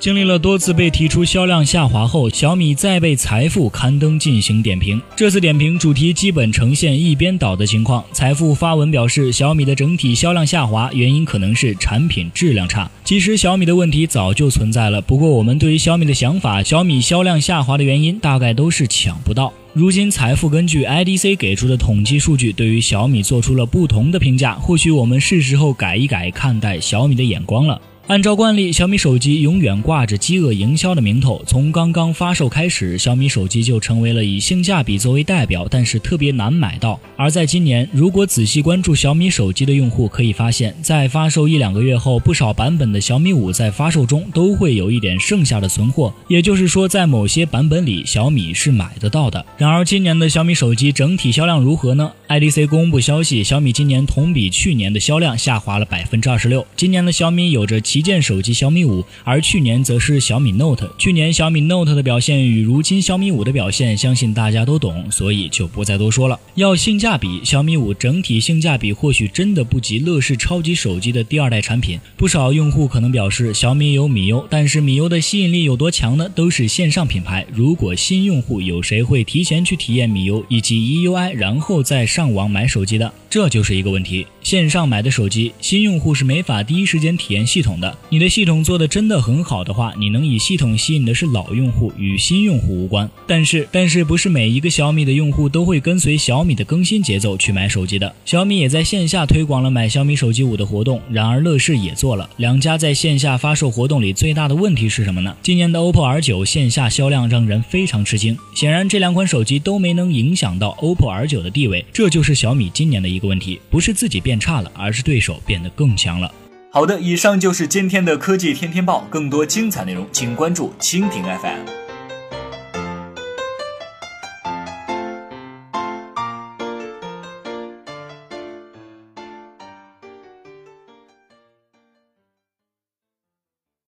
经历了多次被提出销量下滑后，小米再被财富刊登进行点评。这次点评主题基本呈现一边倒的情况。财富发文表示，小米的整体销量下滑原因可能是产品质量差。其实小米的问题早就存在了，不过我们对于小米的想法，小米销量下滑的原因大概都是抢不到。如今财富根据 IDC 给出的统计数据，对于小米做出了不同的评价。或许我们是时候改一改看待小米的眼光了。按照惯例，小米手机永远挂着饥饿营销的名头。从刚刚发售开始，小米手机就成为了以性价比作为代表，但是特别难买到。而在今年，如果仔细关注小米手机的用户可以发现，在发售一两个月后，不少版本的小米五在发售中都会有一点剩下的存货。也就是说，在某些版本里，小米是买得到的。然而，今年的小米手机整体销量如何呢？IDC 公布消息，小米今年同比去年的销量下滑了百分之二十六。今年的小米有着七旗舰手机小米五，而去年则是小米 Note。去年小米 Note 的表现与如今小米五的表现，相信大家都懂，所以就不再多说了。要性价比，小米五整体性价比或许真的不及乐视超级手机的第二代产品。不少用户可能表示小米有米优，但是米优的吸引力有多强呢？都是线上品牌，如果新用户有谁会提前去体验米优以及 EUI，然后再上网买手机的？这就是一个问题。线上买的手机，新用户是没法第一时间体验系统的。你的系统做的真的很好的话，你能以系统吸引的是老用户，与新用户无关。但是，但是不是每一个小米的用户都会跟随小米的更新节奏去买手机的。小米也在线下推广了买小米手机五的活动，然而乐视也做了。两家在线下发售活动里最大的问题是什么呢？今年的 OPPO R9 线下销量让人非常吃惊。显然，这两款手机都没能影响到 OPPO R9 的地位，这就是小米今年的一个问题，不是自己变差了，而是对手变得更强了。好的，以上就是今天的科技天天报。更多精彩内容，请关注蜻蜓 FM。